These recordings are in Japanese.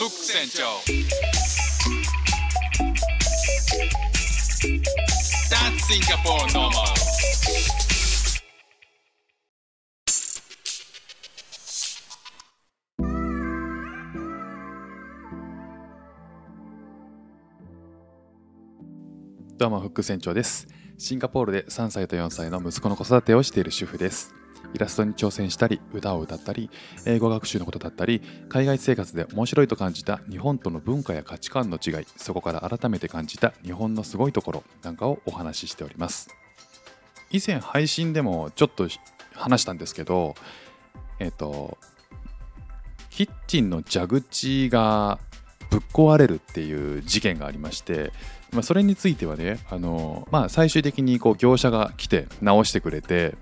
フック船長どうもフック船長です。シンガポールで3歳と4歳の息子の子育てをしている主婦です。イラストに挑戦したり歌を歌ったり英語学習のことだったり海外生活で面白いと感じた日本との文化や価値観の違いそこから改めて感じた日本のすごいところなんかをお話ししております。以前配信でもちょっと話したんですけどえっ、とキッチンの蛇口がぶっ壊れるっていう事件がありましてまあ、それについてはね、あのまあ、最終的にこう業者が来て直してくれて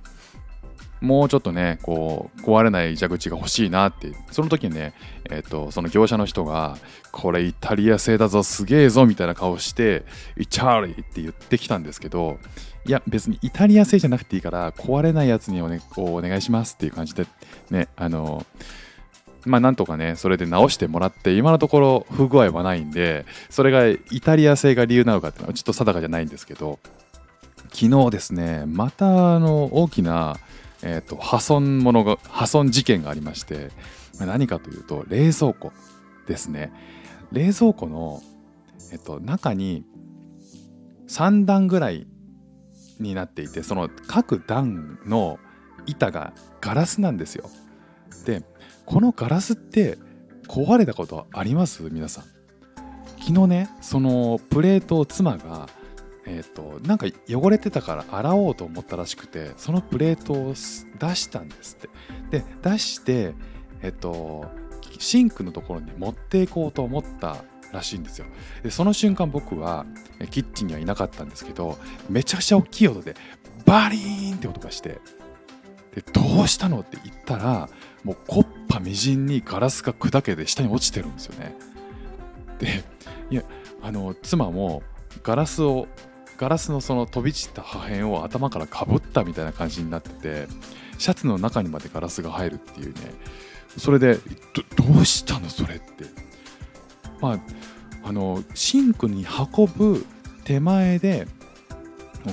もうちょっとねこう壊れない蛇口が欲しいなって。その時にね、えーと、その業者の人が「これイタリア製だぞすげえぞ」みたいな顔して「イチャーリー」って言ってきたんですけどいや別にイタリア製じゃなくていいから壊れないやつにお,、ね、お願いしますっていう感じでねあのまあなんとかね、それで直してもらって、今のところ不具合はないんで、それがイタリア製が理由なのかっていうのはちょっと定かじゃないんですけど、昨日ですね、またあの大きな、えーと、破損ものが破損事件がありまして、何かというと冷蔵庫ですね。冷蔵庫の、えっと、中に3段ぐらいになっていてその各段の板がガラスなんですよ。でこのガラスって壊れたことあります？皆さん昨日ねそのプレートを妻がえっ、ー、となんか汚れてたから洗おうと思ったらしくてそのプレートを出したんですってで出してえっ、ー、とシンクのところに持っていこうと思ったらしいんですよでその瞬間僕はキッチンにはいなかったんですけどめちゃくちゃ大きい音でバリーンって音がしてでどうしたのって言ったらもうコッパみじんにガラスが砕けて下に落ちてるんですよね。でいやあの妻もガラスをガラスのその飛び散った破片を頭からかぶったみたいな感じになっててシャツの中にまでガラスが入るっていうね。それでどうしたのそれって。まああのシンクに運ぶ手前で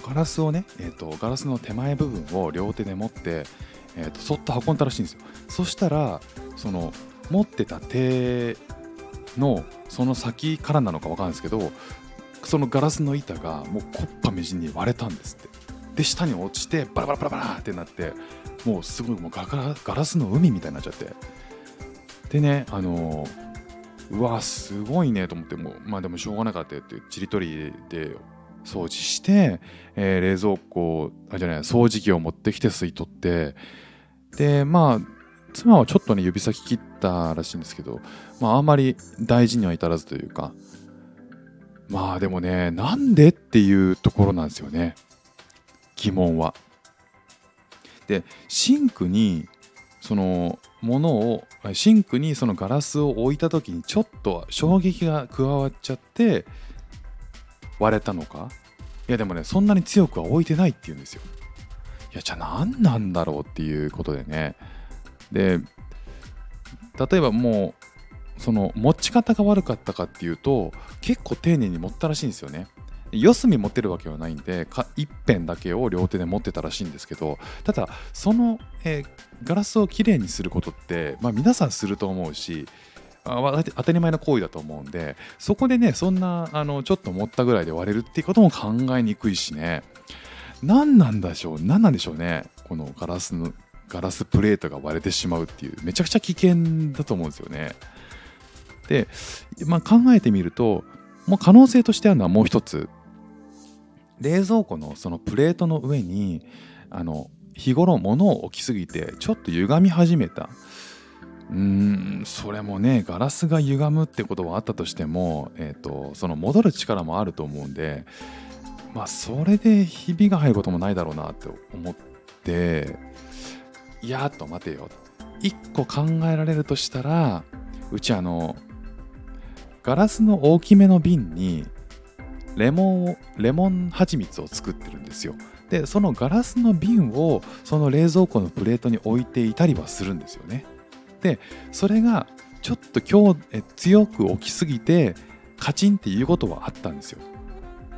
ガラスをね、えーとガラスの手前部分を両手で持ってえーと、そっと運んだらしいんですよ。そしたらその持ってた手のその先からなのか分かんないですけどそのガラスの板がもうコッパみじんに割れたんですって。で下に落ちてバラバラバラバラってなってもうすごいもうガラガラスの海みたいになっちゃって。でねあのー、うわすごいねと思ってもうまあでもしょうがなかったってちりとりで掃除して、えー、冷蔵庫あじゃない掃除機を持ってきて吸い取ってでまあ妻はちょっとね指先切ったらしいんですけど、まあ、あんまり大事には至らずというかまあでもねなんでっていうところなんですよね疑問は。でシンクにそのものをシンクにそのガラスを置いた時にちょっと衝撃が加わっちゃって割れたのか？いやでもねそんなに強くは置いてないっていうんですよ。いやじゃあ何なんだろうっていうことでねで例えばもうその持ち方が悪かったかっていうと結構丁寧に持ったらしいんですよね。四隅持ってるわけはないんで一辺だけを両手で持ってたらしいんですけどただその、えー、ガラスをきれいにすることって、まあ、皆さんすると思うし当たり前の行為だと思うんでそこでねそんなあのちょっと持ったぐらいで割れるっていうことも考えにくいしね。何なんでしょう何なんでしょうねこのガラスのガラスプレートが割れてしまうっていうめちゃくちゃ危険だと思うんですよね。で、まあ、考えてみるともう可能性としてあるのはもう一つ。冷蔵庫のそのプレートの上にあの日頃物を置きすぎてちょっと歪み始めた。うーんそれもねガラスが歪むってことはあったとしても、えーとその戻る力もあると思うんでまあそれでひびが入ることもないだろうなって思っていやっと待てよ1個考えられるとしたらうちあのガラスの大きめの瓶にレモンをレモン蜂蜜を作ってるんですよでそのガラスの瓶をその冷蔵庫のプレートに置いていたりはするんですよねでそれがちょっと今日え強く起きすぎてカチンっていうことはあったんですよ。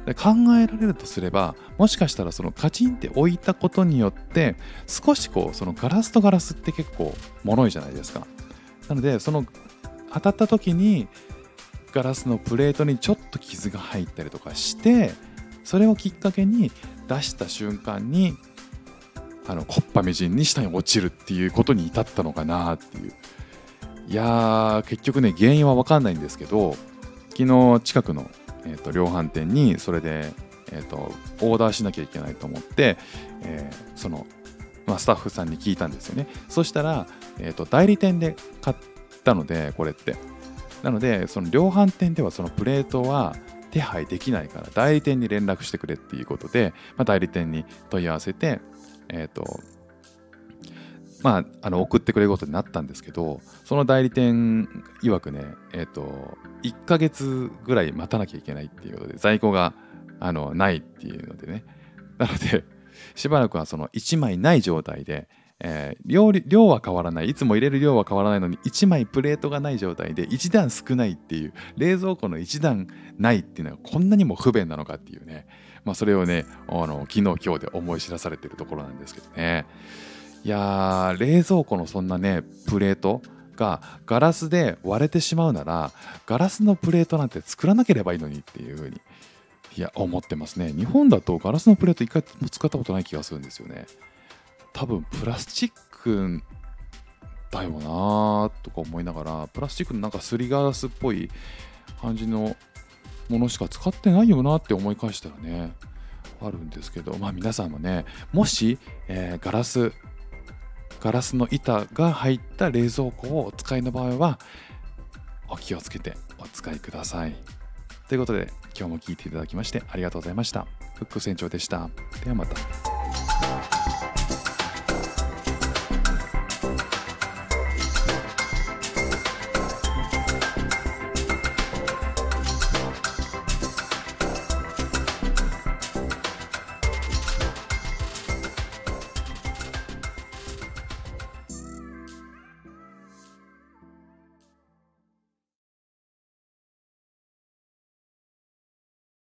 で考えられるとすればもしかしたらそのカチンって置いたことによって少しこうそのガラスとガラスって結構脆いじゃないですか。なのでその当たった時にガラスのプレートにちょっと傷が入ったりとかしてそれをきっかけに出した瞬間にあのコッパみじんに下に落ちるっていうことに至ったのかなっていう。いや結局ね原因は分かんないんですけど昨日近くの、えーと、量販店にそれで、えーと、オーダーしなきゃいけないと思って、えー、その、まあ、スタッフさんに聞いたんですよね。そしたら、えーと代理店で買ったのでこれって。なのでその量販店ではそのプレートは手配できないから代理店に連絡してくれっていうことで、まあ、代理店に問い合わせてえ、ー、とまあ、あの送ってくれることになったんですけどその代理店曰くねえっ、ー、と1ヶ月ぐらい待たなきゃいけないっていうことで在庫があのないっていうのでね。なのでしばらくはその1枚ない状態で、えー、量量は変わらない。いつも入れる量は変わらないのに1枚プレートがない状態で1段少ないっていう冷蔵庫の1段ないっていうのはこんなにも不便なのかっていうね。まあ、それをねあの昨日今日で思い知らされてるところなんですけどね。いやー冷蔵庫のそんなねプレートがガラスで割れてしまうならガラスのプレートなんて作らなければいいのにっていうふうにいや思ってますね。日本だとガラスのプレート一回も使ったことない気がするんですよね。多分プラスチックだよなとか思いながらプラスチックのなんかすりガラスっぽい感じのものしか使ってないよなって思い返したらねあるんですけどまあ皆さんもねもし、えー、ガラスガラスの板が入った冷蔵庫をお使いの場合はお気をつけてお使いください。ということで今日も聴いていただきましてありがとうございました。フック船長でした。ではまた。